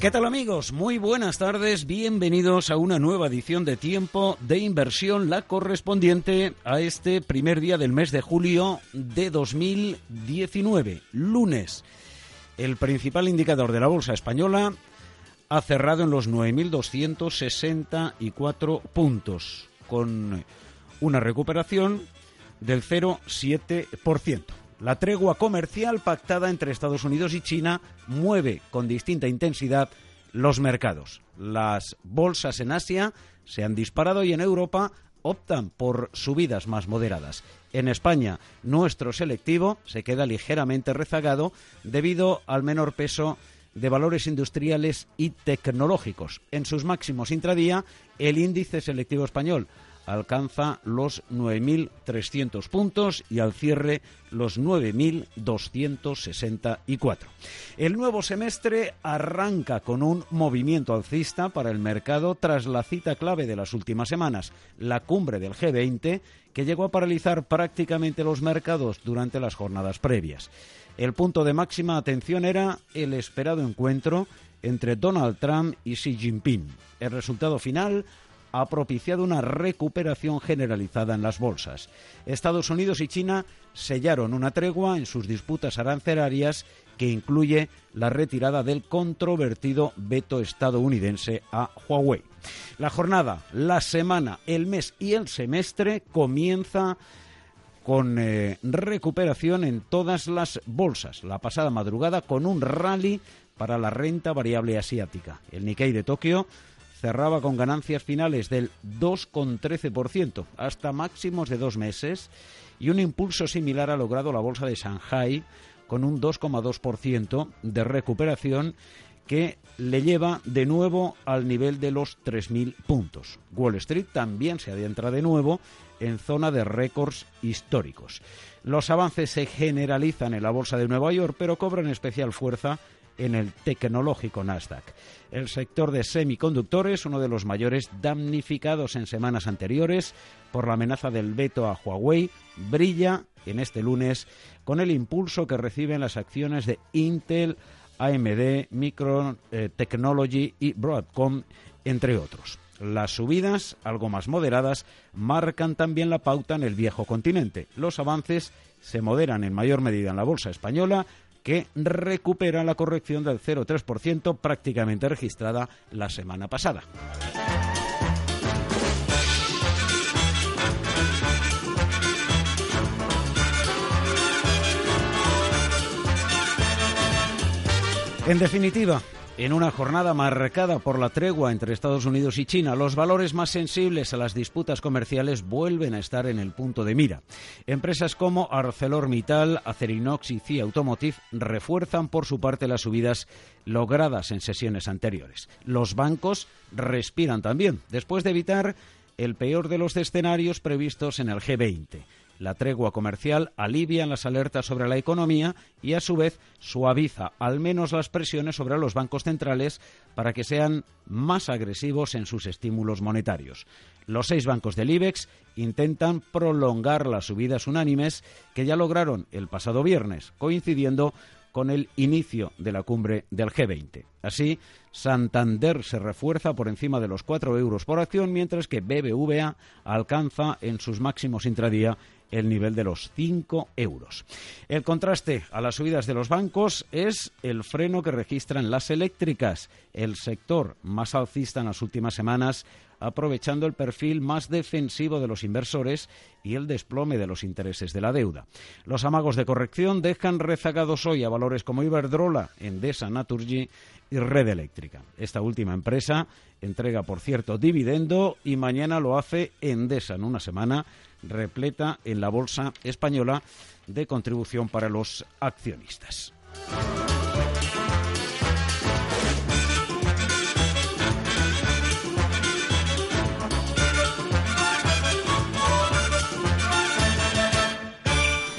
¿Qué tal amigos? Muy buenas tardes, bienvenidos a una nueva edición de Tiempo de Inversión, la correspondiente a este primer día del mes de julio de 2019, lunes. El principal indicador de la Bolsa Española ha cerrado en los 9.264 puntos, con una recuperación del 0,7%. La tregua comercial pactada entre Estados Unidos y China mueve con distinta intensidad los mercados. Las bolsas en Asia se han disparado y en Europa optan por subidas más moderadas. En España, nuestro selectivo se queda ligeramente rezagado debido al menor peso de valores industriales y tecnológicos. En sus máximos intradía, el índice selectivo español alcanza los 9.300 puntos y al cierre los 9.264. El nuevo semestre arranca con un movimiento alcista para el mercado tras la cita clave de las últimas semanas, la cumbre del G20, que llegó a paralizar prácticamente los mercados durante las jornadas previas. El punto de máxima atención era el esperado encuentro entre Donald Trump y Xi Jinping. El resultado final ha propiciado una recuperación generalizada en las bolsas. Estados Unidos y China sellaron una tregua en sus disputas arancelarias que incluye la retirada del controvertido veto estadounidense a Huawei. La jornada, la semana, el mes y el semestre comienza con eh, recuperación en todas las bolsas. La pasada madrugada con un rally para la renta variable asiática. El Nikkei de Tokio cerraba con ganancias finales del 2,13%, hasta máximos de dos meses, y un impulso similar ha logrado la bolsa de Shanghai, con un 2,2% de recuperación que le lleva de nuevo al nivel de los 3.000 puntos. Wall Street también se adentra de nuevo en zona de récords históricos. Los avances se generalizan en la bolsa de Nueva York, pero cobran especial fuerza en el tecnológico Nasdaq. El sector de semiconductores, uno de los mayores damnificados en semanas anteriores por la amenaza del veto a Huawei, brilla en este lunes con el impulso que reciben las acciones de Intel, AMD, Micron eh, Technology y Broadcom, entre otros. Las subidas, algo más moderadas, marcan también la pauta en el viejo continente. Los avances se moderan en mayor medida en la bolsa española, que recupera la corrección del 0,3% prácticamente registrada la semana pasada. En definitiva, en una jornada marcada por la tregua entre Estados Unidos y China, los valores más sensibles a las disputas comerciales vuelven a estar en el punto de mira. Empresas como ArcelorMittal, Acerinox y CIA Automotive refuerzan por su parte las subidas logradas en sesiones anteriores. Los bancos respiran también, después de evitar el peor de los escenarios previstos en el G20. La tregua comercial alivia las alertas sobre la economía y, a su vez, suaviza al menos las presiones sobre los bancos centrales para que sean más agresivos en sus estímulos monetarios. Los seis bancos del IBEX intentan prolongar las subidas unánimes que ya lograron el pasado viernes, coincidiendo con el inicio de la cumbre del G20. Así, Santander se refuerza por encima de los 4 euros por acción, mientras que BBVA alcanza en sus máximos intradía el nivel de los 5 euros. El contraste a las subidas de los bancos es el freno que registran las eléctricas, el sector más alcista en las últimas semanas, aprovechando el perfil más defensivo de los inversores y el desplome de los intereses de la deuda. Los amagos de corrección dejan rezagados hoy a valores como Iberdrola, Endesa, Naturgy y Red Eléctrica. Esta última empresa entrega, por cierto, dividendo y mañana lo hace Endesa en una semana repleta en la bolsa española de contribución para los accionistas.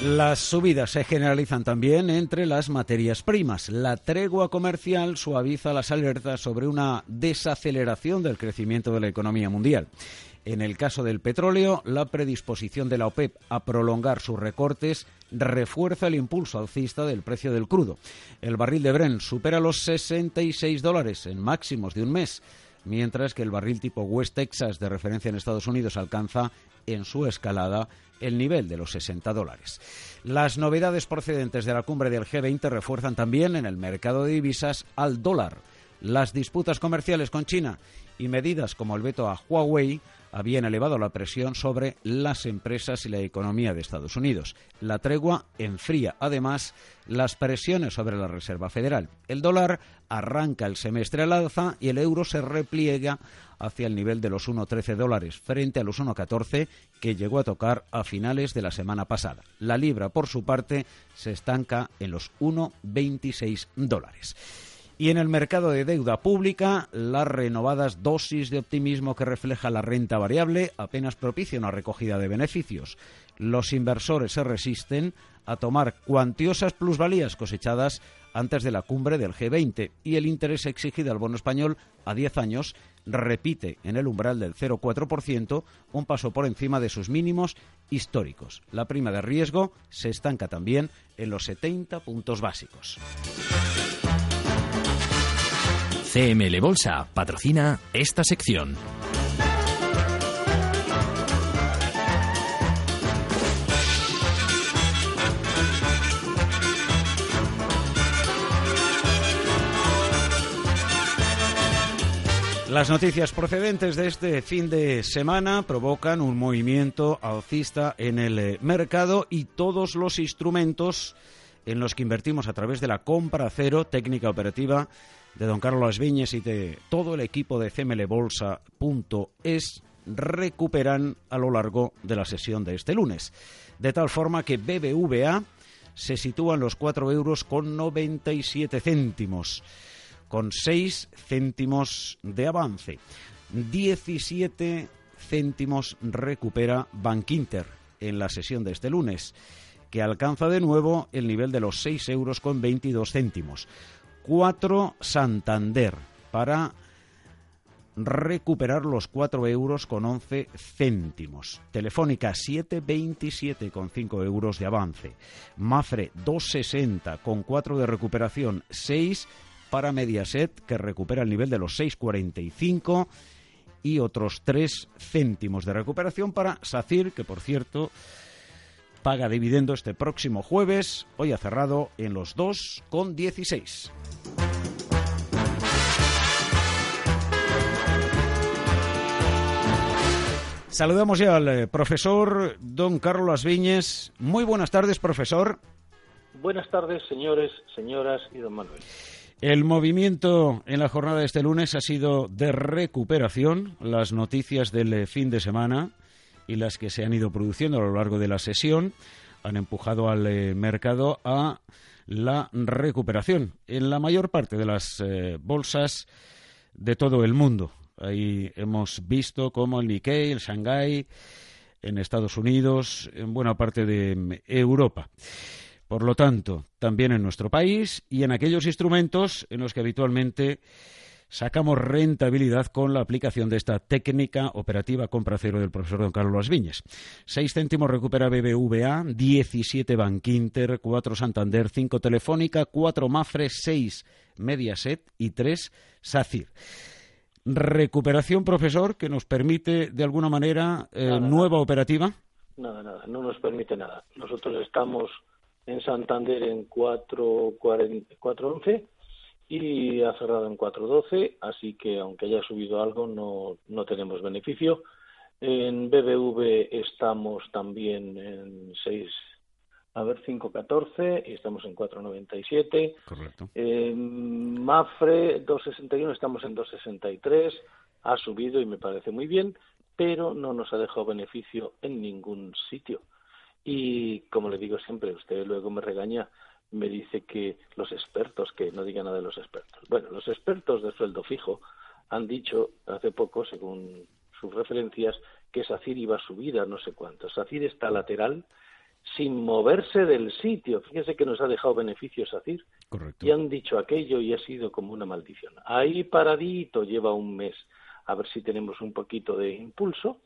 Las subidas se generalizan también entre las materias primas. La tregua comercial suaviza las alertas sobre una desaceleración del crecimiento de la economía mundial. En el caso del petróleo, la predisposición de la OPEP a prolongar sus recortes refuerza el impulso alcista del precio del crudo. El barril de Brent supera los 66 dólares en máximos de un mes, mientras que el barril tipo West Texas de referencia en Estados Unidos alcanza en su escalada el nivel de los 60 dólares. Las novedades procedentes de la cumbre del G20 refuerzan también en el mercado de divisas al dólar. Las disputas comerciales con China y medidas como el veto a Huawei habían elevado la presión sobre las empresas y la economía de Estados Unidos. La tregua enfría, además, las presiones sobre la Reserva Federal. El dólar arranca el semestre al alza y el euro se repliega hacia el nivel de los 1,13 dólares frente a los 1,14 que llegó a tocar a finales de la semana pasada. La libra, por su parte, se estanca en los 1,26 dólares. Y en el mercado de deuda pública, las renovadas dosis de optimismo que refleja la renta variable apenas propicia una recogida de beneficios. Los inversores se resisten a tomar cuantiosas plusvalías cosechadas antes de la cumbre del G20 y el interés exigido al bono español a 10 años repite en el umbral del 0,4%, un paso por encima de sus mínimos históricos. La prima de riesgo se estanca también en los 70 puntos básicos. CML Bolsa patrocina esta sección. Las noticias procedentes de este fin de semana provocan un movimiento alcista en el eh, mercado y todos los instrumentos en los que invertimos a través de la compra cero técnica operativa de don Carlos Viñes y de todo el equipo de cmlbolsa.es recuperan a lo largo de la sesión de este lunes. De tal forma que BBVA se sitúa en los 4 euros con 97 céntimos, con 6 céntimos de avance. 17 céntimos recupera Bankinter en la sesión de este lunes, que alcanza de nuevo el nivel de los 6 euros con 22 céntimos. 4 Santander para recuperar los 4 euros con 11 céntimos. Telefónica 7,27 con 5 euros de avance. Mafre 2,60 con 4 de recuperación. 6 para Mediaset que recupera el nivel de los 6,45 y otros 3 céntimos de recuperación para SACIR que por cierto paga dividendo este próximo jueves. Hoy ha cerrado en los 2,16. Saludamos ya al eh, profesor don Carlos Viñes. Muy buenas tardes, profesor. Buenas tardes, señores, señoras y don Manuel. El movimiento en la jornada de este lunes ha sido de recuperación. Las noticias del eh, fin de semana y las que se han ido produciendo a lo largo de la sesión han empujado al eh, mercado a la recuperación en la mayor parte de las bolsas de todo el mundo. Ahí hemos visto cómo el Nikkei, el Shanghai, en Estados Unidos, en buena parte de Europa. Por lo tanto, también en nuestro país y en aquellos instrumentos en los que habitualmente sacamos rentabilidad con la aplicación de esta técnica operativa compra cero del profesor don Carlos Viñes. Seis céntimos recupera BBVA, 17 Bankinter, 4 Santander, 5 Telefónica, 4 Mafre, 6 Mediaset y 3 SACIR recuperación, profesor, que nos permite de alguna manera eh, nueva operativa? Nada, nada, no nos permite nada. Nosotros estamos en Santander en 4.11 y ha cerrado en 4.12, así que aunque haya subido algo no, no tenemos beneficio. En BBV estamos también en 6 a ver 5.14 y estamos en 4.97. Correcto. En Mafre 2.61 estamos en 2.63. Ha subido y me parece muy bien, pero no nos ha dejado beneficio en ningún sitio. Y como le digo siempre, usted luego me regaña, me dice que los expertos, que no diga nada de los expertos. Bueno, los expertos de sueldo fijo han dicho hace poco, según sus referencias, que SACIR iba a subir a no sé cuánto. SACIR está lateral sin moverse del sitio. Fíjese que nos ha dejado beneficios Correcto. Y han dicho aquello y ha sido como una maldición. Ahí paradito lleva un mes a ver si tenemos un poquito de impulso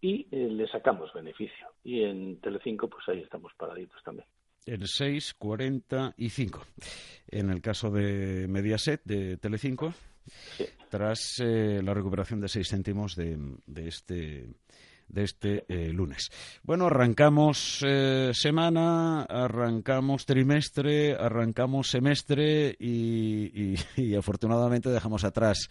y eh, le sacamos beneficio. Y en Telecinco, pues ahí estamos paraditos también. El 6.45. En el caso de Mediaset, de Telecinco, tras eh, la recuperación de 6 céntimos de, de este de este eh, lunes. Bueno, arrancamos eh, semana, arrancamos trimestre, arrancamos semestre y, afortunadamente dejamos atrás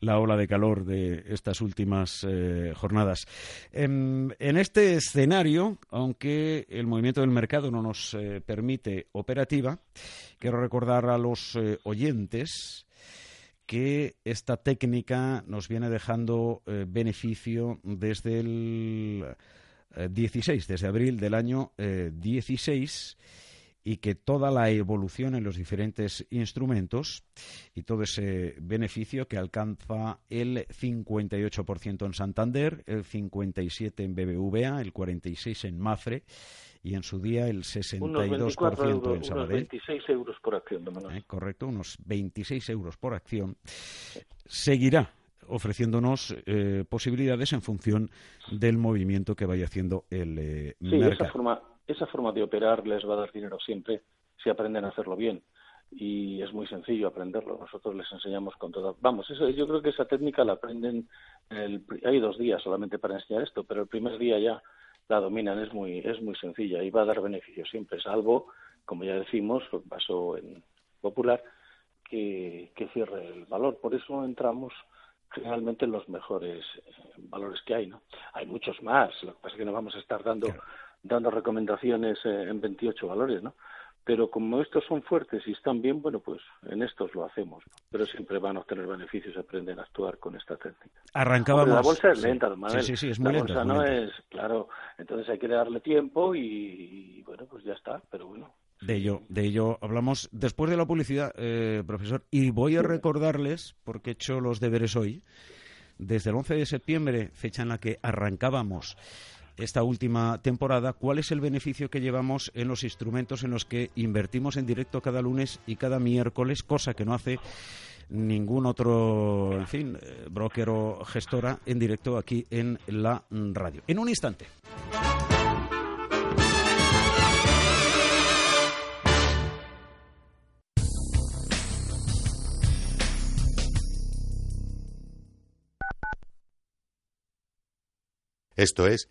la ola de calor de estas últimas eh, jornadas. En, en, este escenario, aunque el movimiento del mercado no nos permite operativa, quiero recordar a los oyentes que esta técnica nos viene dejando eh, beneficio desde el 16, eh, desde abril del año 16, eh, y que toda la evolución en los diferentes instrumentos y todo ese beneficio que alcanza el 58% en Santander, el 57% en BBVA, el 46% en Mafre, y en su día el 62% en Sabadell. Unos 26 euros por acción, eh, correcto, unos 26 euros por acción. Seguirá ofreciéndonos eh, posibilidades en función del movimiento que vaya haciendo el eh, sí, Esa forma, esa forma de operar les va a dar dinero siempre si aprenden a hacerlo bien y es muy sencillo aprenderlo. Nosotros les enseñamos con toda. Vamos, eso, yo creo que esa técnica la aprenden. El... Hay dos días solamente para enseñar esto, pero el primer día ya la dominan, es muy, es muy sencilla y va a dar beneficios siempre, salvo, como ya decimos, pasó en Popular, que, que cierre el valor. Por eso entramos generalmente en los mejores eh, valores que hay, ¿no? Hay muchos más, lo que pasa es que no vamos a estar dando, dando recomendaciones en 28 valores, ¿no? pero como estos son fuertes y están bien, bueno, pues en estos lo hacemos, pero siempre van a obtener beneficios, aprenden a actuar con esta técnica. Arrancábamos. la bolsa es lenta, sí. Sí, sí, es muy la bolsa no es, claro, entonces hay que darle tiempo y, bueno, pues ya está, pero bueno. De ello, de ello hablamos después de la publicidad, eh, profesor, y voy a recordarles, porque he hecho los deberes hoy, desde el 11 de septiembre, fecha en la que arrancábamos esta última temporada, ¿cuál es el beneficio que llevamos en los instrumentos en los que invertimos en directo cada lunes y cada miércoles, cosa que no hace ningún otro, en fin, eh, broker o gestora en directo aquí en la radio. En un instante. Esto es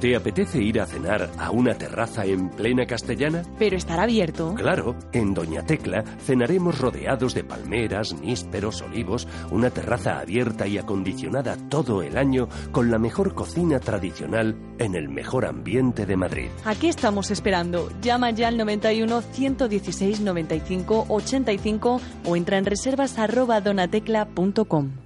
¿Te apetece ir a cenar a una terraza en plena castellana? Pero estará abierto. Claro, en Doña Tecla cenaremos rodeados de palmeras, nísperos, olivos, una terraza abierta y acondicionada todo el año con la mejor cocina tradicional en el mejor ambiente de Madrid. ¿A qué estamos esperando? Llama ya al 91 116 95 85 o entra en reservas arroba donatecla.com.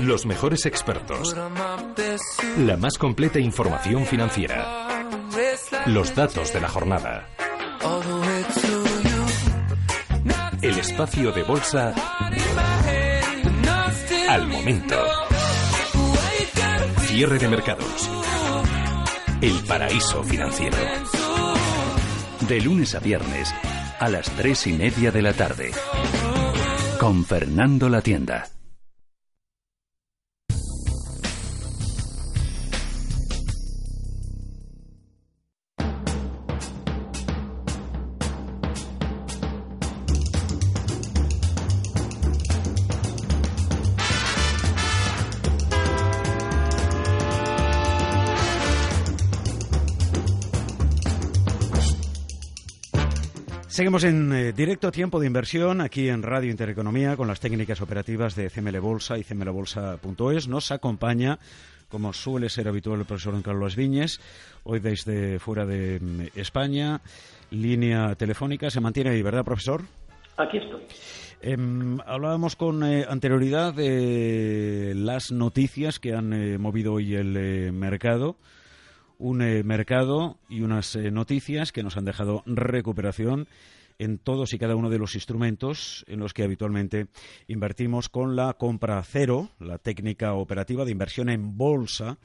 Los mejores expertos. La más completa información financiera. Los datos de la jornada. El espacio de bolsa al momento. Cierre de mercados. El paraíso financiero. De lunes a viernes a las tres y media de la tarde con Fernando La Tienda. Seguimos en eh, directo tiempo de inversión aquí en Radio Intereconomía con las técnicas operativas de CML Bolsa y cmlbolsa.es. Nos acompaña, como suele ser habitual, el profesor Carlos Viñes, hoy desde fuera de mm, España, línea telefónica. ¿Se mantiene ahí, verdad, profesor? Aquí estoy. Em, hablábamos con eh, anterioridad de las noticias que han eh, movido hoy el mercado un eh, mercado y unas eh, noticias que nos han dejado recuperación en todos y cada uno de los instrumentos en los que habitualmente invertimos con la compra cero, la técnica operativa de inversión en bolsa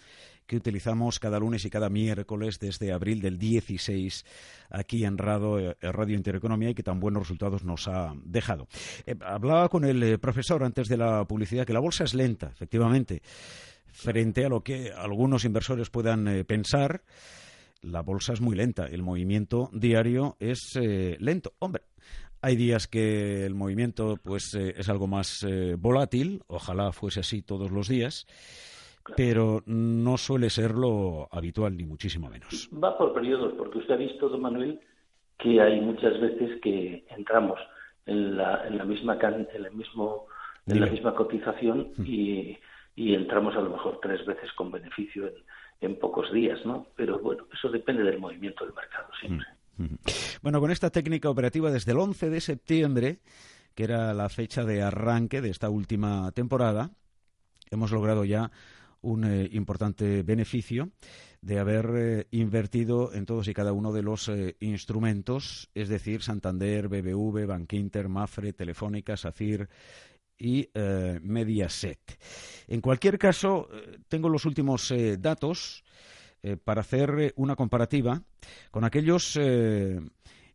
que utilizamos cada lunes y cada miércoles desde abril del 16 aquí en Radio, eh, Radio Intereconomía y que tan buenos resultados nos ha dejado. hablaba con el profesor antes de la publicidad que la bolsa es lenta, efectivamente frente a lo que algunos inversores puedan eh, pensar, la bolsa es muy lenta, el movimiento diario es eh, lento. Hombre, hay días que el movimiento pues eh, es algo más volátil, ojalá fuese así todos los días, pero no suele ser lo habitual ni muchísimo menos. Va por periodos, porque usted ha visto, don Manuel, que hay muchas veces que entramos en la, en la misma en el mismo en la misma cotización mm. y y entramos a lo mejor tres veces con beneficio en, pocos días, ¿no? Pero bueno, eso depende del movimiento del mercado siempre. Mm, mm. Bueno, con esta técnica operativa desde el 11 de septiembre, que era la fecha de arranque de esta última temporada, hemos logrado ya un eh, importante beneficio de haber eh, invertido en todos y cada uno de los eh, instrumentos, es decir, Santander, BBV, Bankinter, Mafre, Telefónica, SACIR, y eh, Mediaset. En cualquier caso, eh, tengo los últimos eh, datos para hacer una comparativa con aquellos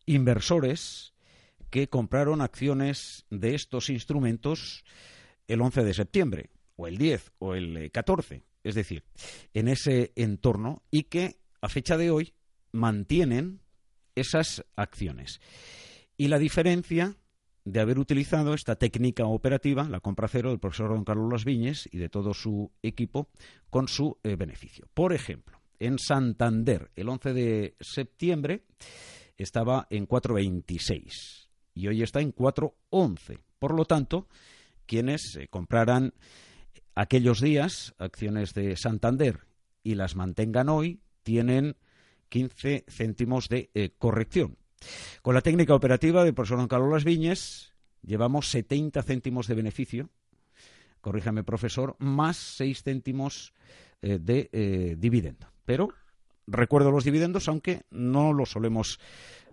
inversores que compraron acciones de estos instrumentos el 11 de septiembre, o el 10, o el 14, es decir, en ese entorno, y que a fecha de hoy mantienen esas acciones. Y la diferencia de haber utilizado esta técnica operativa, la compra cero del profesor don Carlos Las Viñes y de todo su equipo con su eh, beneficio. Por ejemplo, en Santander, el 11 de septiembre estaba en 4.26 y hoy está en 4.11. Por lo tanto, quienes eh, compraran aquellos días acciones de Santander y las mantengan hoy, tienen 15 céntimos de eh, corrección. Con la técnica operativa del profesor Don Carlos Las Viñes llevamos 70 céntimos de beneficio, corríjame profesor, más 6 céntimos eh, de eh, dividendo. Pero recuerdo los dividendos, aunque no los solemos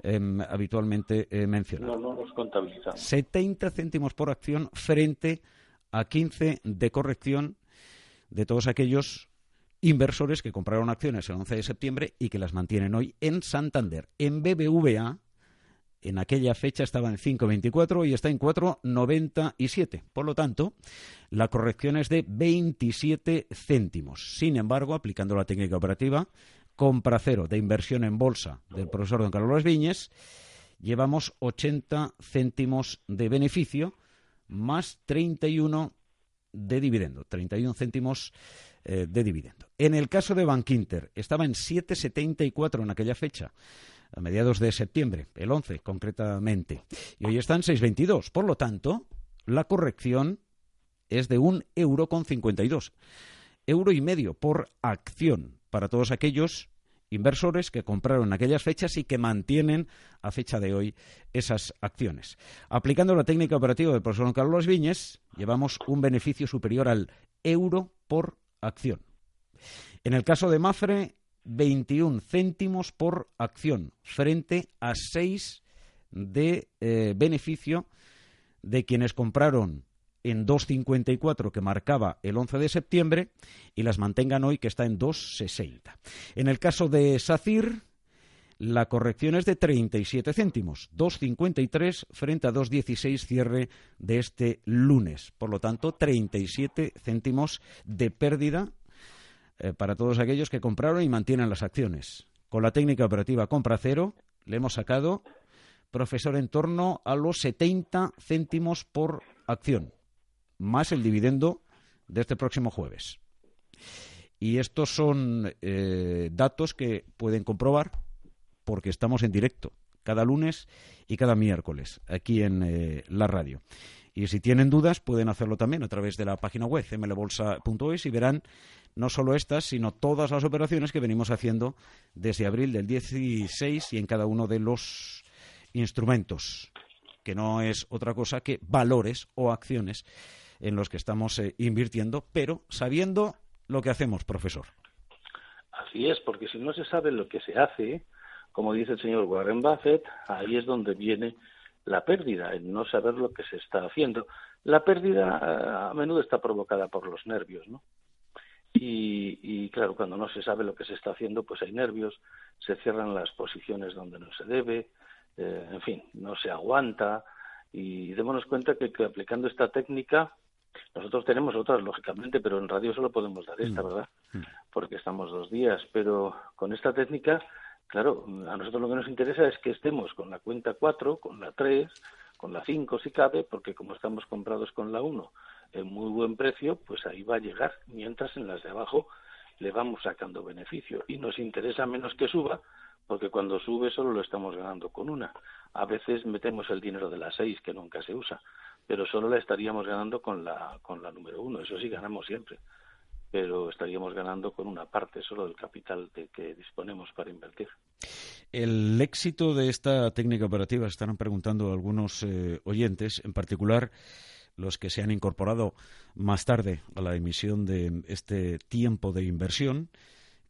em, habitualmente eh, mencionar. No, no los contabilizamos. 70 céntimos por acción frente a 15 de corrección de todos aquellos inversores que compraron acciones el 11 de septiembre y que las mantienen hoy en Santander. En BBVA, en aquella fecha estaba en 5,24 y está en 4,97. Por lo tanto, la corrección es de 27 céntimos. Sin embargo, aplicando la técnica operativa, compra cero de inversión en bolsa del profesor don Carlos Viñes, llevamos 80 céntimos de beneficio más 31 de dividendo, 31 céntimos eh, de dividendo. En el caso de Bankinter, estaba en 7,74 en aquella fecha, a mediados de septiembre, el 11 concretamente, y hoy está en 6,22. Por lo tanto, la corrección es de un euro con 52, euro y medio por acción para todos aquellos inversores que compraron aquellas fechas y que mantienen a fecha de hoy esas acciones. Aplicando la técnica operativa del profesor Carlos Viñes, llevamos un beneficio superior al euro por acción. En el caso de Mafre, 21 céntimos por acción frente a 6 de eh, beneficio de quienes compraron en 2,54 que marcaba el 11 de septiembre y las mantengan hoy que está en 2,60. En el caso de SACIR, la corrección es de 37 céntimos, 2,53 frente a 2,16 cierre de este lunes. Por lo tanto, 37 céntimos de pérdida eh, para todos aquellos que compraron y mantienen las acciones. Con la técnica operativa compra cero, le hemos sacado, profesor, en torno a los 70 céntimos por acción, más el dividendo de este próximo jueves. Y estos son eh, datos que pueden comprobar porque estamos en directo cada lunes y cada miércoles, aquí en eh, la radio. Y si tienen dudas, pueden hacerlo también a través de la página web mlbolsa.es y verán no solo estas, sino todas las operaciones que venimos haciendo desde abril del 16 y en cada uno de los instrumentos, que no es otra cosa que valores o acciones en los que estamos eh, invirtiendo, pero sabiendo lo que hacemos, profesor. Así es, porque si no se sabe lo que se hace, como dice el señor Warren Buffett, ahí es donde viene la pérdida, el no saber lo que se está haciendo. La pérdida eh, a menudo está provocada por los nervios, ¿no? Y, claro, cuando no se sabe lo que se está haciendo, pues hay nervios, se cierran las posiciones donde no se debe, eh, en fin, no se aguanta. Y démonos cuenta que, aplicando esta técnica, nosotros tenemos otras, lógicamente, pero en radio solo podemos dar esta, mm. ¿verdad? Mm. Porque estamos dos días. Pero con esta técnica, claro, a nosotros lo que nos interesa es que estemos con la cuenta 4, con la 3, con la 5 si cabe, porque como estamos comprados con la 1 en muy buen precio, pues ahí va a llegar, mientras en las de abajo le vamos sacando beneficio. Y nos interesa menos que suba, porque cuando sube solo lo estamos ganando con una. A veces metemos el dinero de la 6, que nunca se usa, pero solo la estaríamos ganando con la, con la número 1. Eso sí, ganamos siempre pero estaríamos ganando con una parte solo del capital de que disponemos para invertir. El éxito de esta técnica operativa, estarán preguntando algunos eh, oyentes, en particular los que se han incorporado más tarde a la emisión de este tiempo de inversión,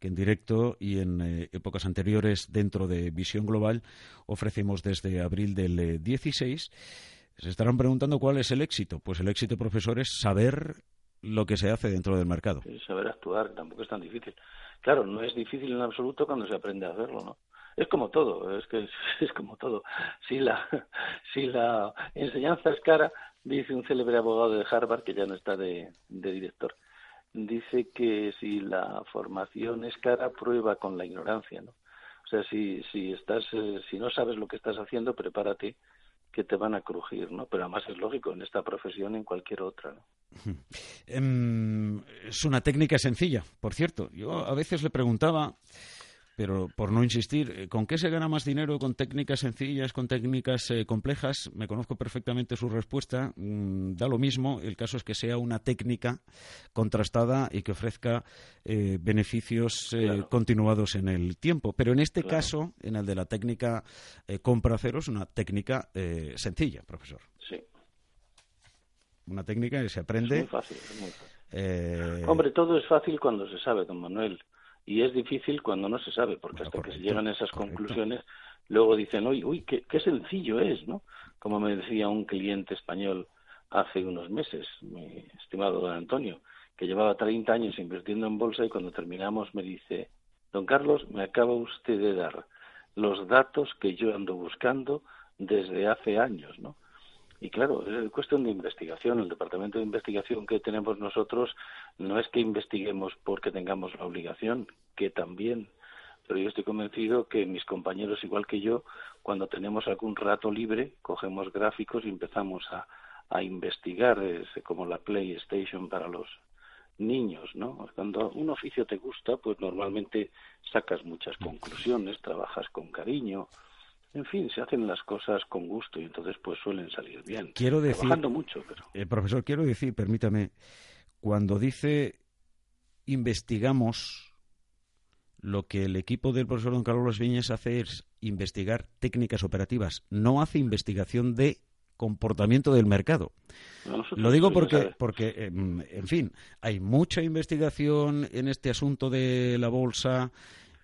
que en directo y en eh, épocas anteriores dentro de Visión Global ofrecemos desde abril del 16. Eh, se estarán preguntando cuál es el éxito. Pues el éxito, profesor, es saber lo que se hace dentro del mercado. saber actuar, tampoco es tan difícil. Claro, no es difícil en absoluto cuando se aprende a hacerlo, ¿no? Es como todo, es que es, como todo. Si la, si la enseñanza es cara, dice un célebre abogado de Harvard, que ya no está de, director, dice que si la formación es cara, prueba con la ignorancia, ¿no? O sea, si, si, estás, eh, si no sabes lo que estás haciendo, prepárate que te van a crujir, ¿no? Pero además es lógico en esta profesión y en cualquier otra. Em, es una técnica sencilla, por cierto. Yo a veces le preguntaba pero por no insistir, eh, ¿con qué se gana más dinero? ¿Con técnicas sencillas, con técnicas eh, complejas? Me conozco perfectamente su respuesta. Mm, da lo mismo. El caso es que sea una técnica contrastada y que ofrezca eh, beneficios continuados en el tiempo. Pero en este caso, en el de la técnica compra cero, es una técnica sencilla, profesor. Sí. Una técnica que se aprende. Es muy fácil, es muy fácil. Hombre, todo es fácil cuando se sabe, don Manuel y es difícil cuando no se sabe, porque hasta que se llegan a esas conclusiones, luego dicen, uy, uy, qué, qué sencillo es, ¿no? Como me decía un cliente español hace unos meses, mi estimado don Antonio, que llevaba 30 años invirtiendo en bolsa y cuando terminamos me dice, don Carlos, me acaba usted de dar los datos que yo ando buscando desde hace años, ¿no? Y claro, es cuestión de investigación. El departamento de investigación que tenemos nosotros no es que investiguemos porque tengamos la obligación, que también, pero yo estoy convencido que mis compañeros, igual que yo, cuando tenemos algún rato libre, cogemos gráficos y empezamos a, a investigar, es como la PlayStation para los niños, ¿no? Cuando un oficio te gusta, pues normalmente sacas muchas conclusiones, trabajas con cariño, en fin, se hacen las cosas con gusto y entonces pues suelen salir bien. Quiero decir, Trabajando mucho, pero... Eh, profesor, quiero decir, permítame, cuando dice investigamos, lo que el equipo del profesor don Carlos Viñas hace es investigar técnicas operativas, no hace investigación de comportamiento del mercado. Lo digo porque, porque em, en fin, hay mucha investigación en este asunto de la bolsa,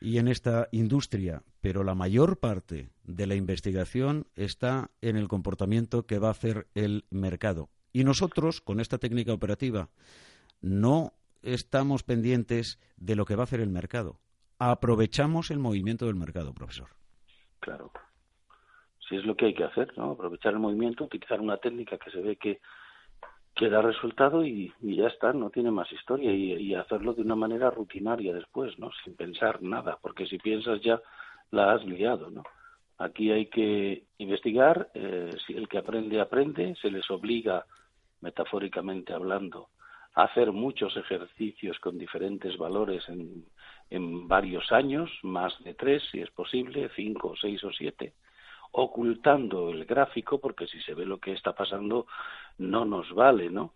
y en esta industria, pero la mayor parte de la investigación está en el comportamiento que va a hacer el mercado. Y nosotros, con esta técnica operativa, no estamos pendientes de lo que va a hacer el mercado. Aprovechamos el movimiento del mercado, profesor. Claro. Si es lo que hay que hacer, ¿no? Aprovechar el movimiento, utilizar una técnica que se ve que que da resultado y, ya está, no tiene más historia y, hacerlo de una manera rutinaria después, ¿no? Sin pensar nada, porque si piensas ya la has liado, ¿no? Aquí hay que investigar, eh, si el que aprende aprende, se les obliga, metafóricamente hablando, a hacer muchos ejercicios con diferentes valores en, en varios años, más de tres si es posible, cinco, seis o siete, ocultando el gráfico, porque si se ve lo que está pasando, no nos vale, ¿no?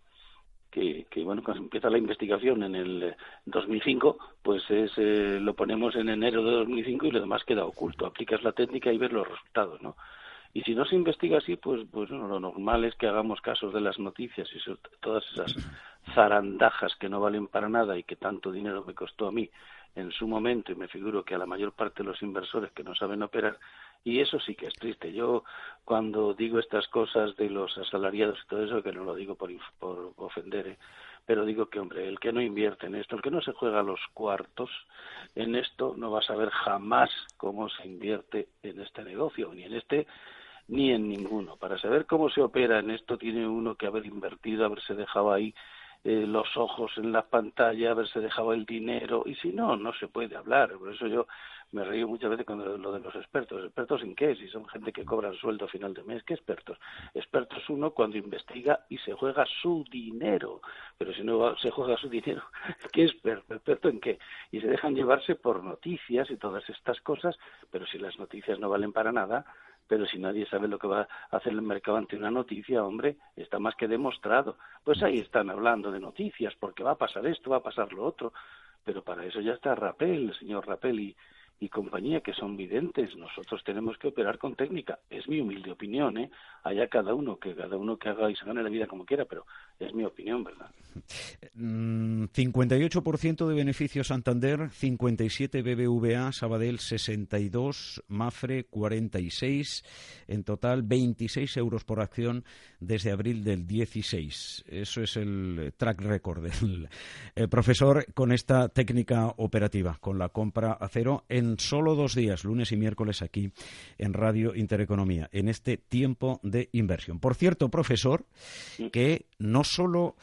Que, que, bueno, cuando empieza la investigación en el 2005, pues es, eh, lo ponemos en enero de 2005 y lo demás queda oculto. Aplicas la técnica y ves los resultados, ¿no? Y si no se investiga así, pues, pues lo normal es que hagamos casos de las noticias y todas esas zarandajas que no valen para nada y que tanto dinero me costó a mí en su momento y me figuro que a la mayor parte de los inversores que no saben operar y eso sí que es triste. Yo cuando digo estas cosas de los asalariados y todo eso, que no lo digo por, por ofender, ¿eh? pero digo que, hombre, el que no invierte en esto, el que no se juega los cuartos en esto, no va a saber jamás cómo se invierte en este negocio, ni en este ni en ninguno. Para saber cómo se opera en esto tiene uno que haber invertido, haberse dejado ahí eh, los ojos en la pantalla, haberse dejado el dinero, y si no, no se puede hablar. Por eso yo me río muchas veces con lo de los expertos. ¿Expertos en qué? Si son gente que cobra el sueldo a final de mes, ¿qué expertos? Expertos uno cuando investiga y se juega su dinero. Pero si no se juega su dinero, ¿qué experto? ¿Experto en qué? Y se dejan llevarse por noticias y todas estas cosas, pero si las noticias no valen para nada, pero si nadie sabe lo que va a hacer el mercado ante una noticia, hombre, está más que demostrado. Pues ahí están hablando de noticias, porque va a pasar esto, va a pasar lo otro, pero para eso ya está Rapel, el señor Rapel y, y compañía que son videntes. Nosotros tenemos que operar con técnica. Es mi humilde opinión, ¿eh? Allá cada uno, que cada uno que haga y se gane la vida como quiera, pero es mi opinión, ¿verdad? 58% mm, de beneficio Santander, 57 BBVA, Sabadell 62, Mafre 46, en total 26 euros por acción desde abril del 16. Eso es el track record del profesor con esta técnica operativa, con la compra a cero en solo dos días, lunes y miércoles aquí en Radio Intereconomía, en este tiempo de inversión. Por cierto, profesor, que no solo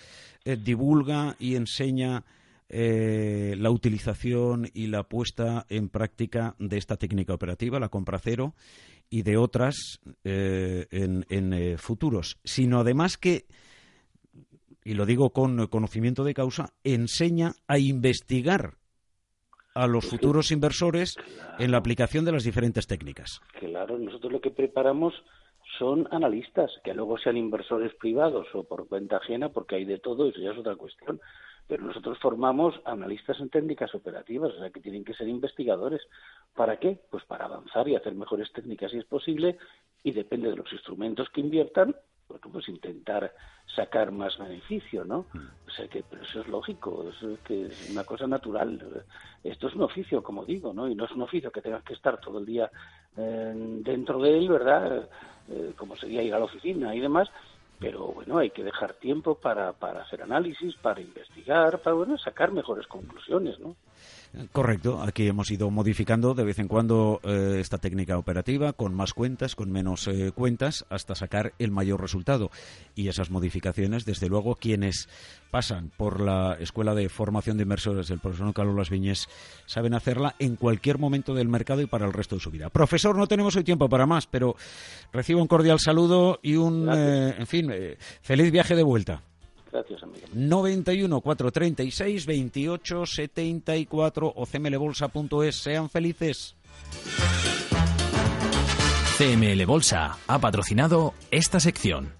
eh, divulga y enseña eh, la utilización y la puesta en práctica de esta técnica operativa, la compra cero, y de otras eh, en, futuros, sino además que, y lo digo con conocimiento de causa, enseña a investigar a los futuros inversores en la aplicación de las diferentes técnicas. Claro, nosotros lo que preparamos son analistas, que luego sean inversores privados o por cuenta ajena, porque hay de todo, eso ya es otra cuestión. Pero nosotros formamos analistas en técnicas operativas, o sea que tienen que ser investigadores. ¿Para qué? Pues para avanzar y hacer mejores técnicas si es posible, y depende de los instrumentos que inviertan, pues intentar sacar más beneficio, ¿no? Mm. O sea que, pero eso es lógico, eso es que es una cosa natural. Esto es un oficio, como digo, ¿no? Y no es un oficio que tengas que estar todo el día eh, dentro de él, ¿verdad? Eh, como sería ir a la oficina y demás, pero bueno, hay que dejar tiempo para, para hacer análisis, para investigar, para bueno, sacar mejores conclusiones, ¿no? Correcto, aquí hemos ido modificando de vez en cuando eh, esta técnica operativa con más cuentas, con menos eh, cuentas, hasta sacar el mayor resultado. Y esas modificaciones, desde luego, quienes pasan por la Escuela de Formación de Inversores del profesor Carlos Las Viñes saben hacerla en cualquier momento del mercado y para el resto de su vida. Profesor, no tenemos hoy tiempo para más, pero recibo un cordial saludo y un, eh, en fin, feliz viaje de vuelta. Gracias, amigo. 91 436 28 74 o cmlbolsa.es. Sean felices. CML Bolsa ha patrocinado esta sección.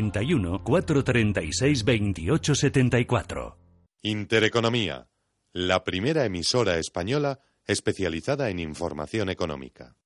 91 436 2874. Intereconomía, la primera emisora española especializada en información económica.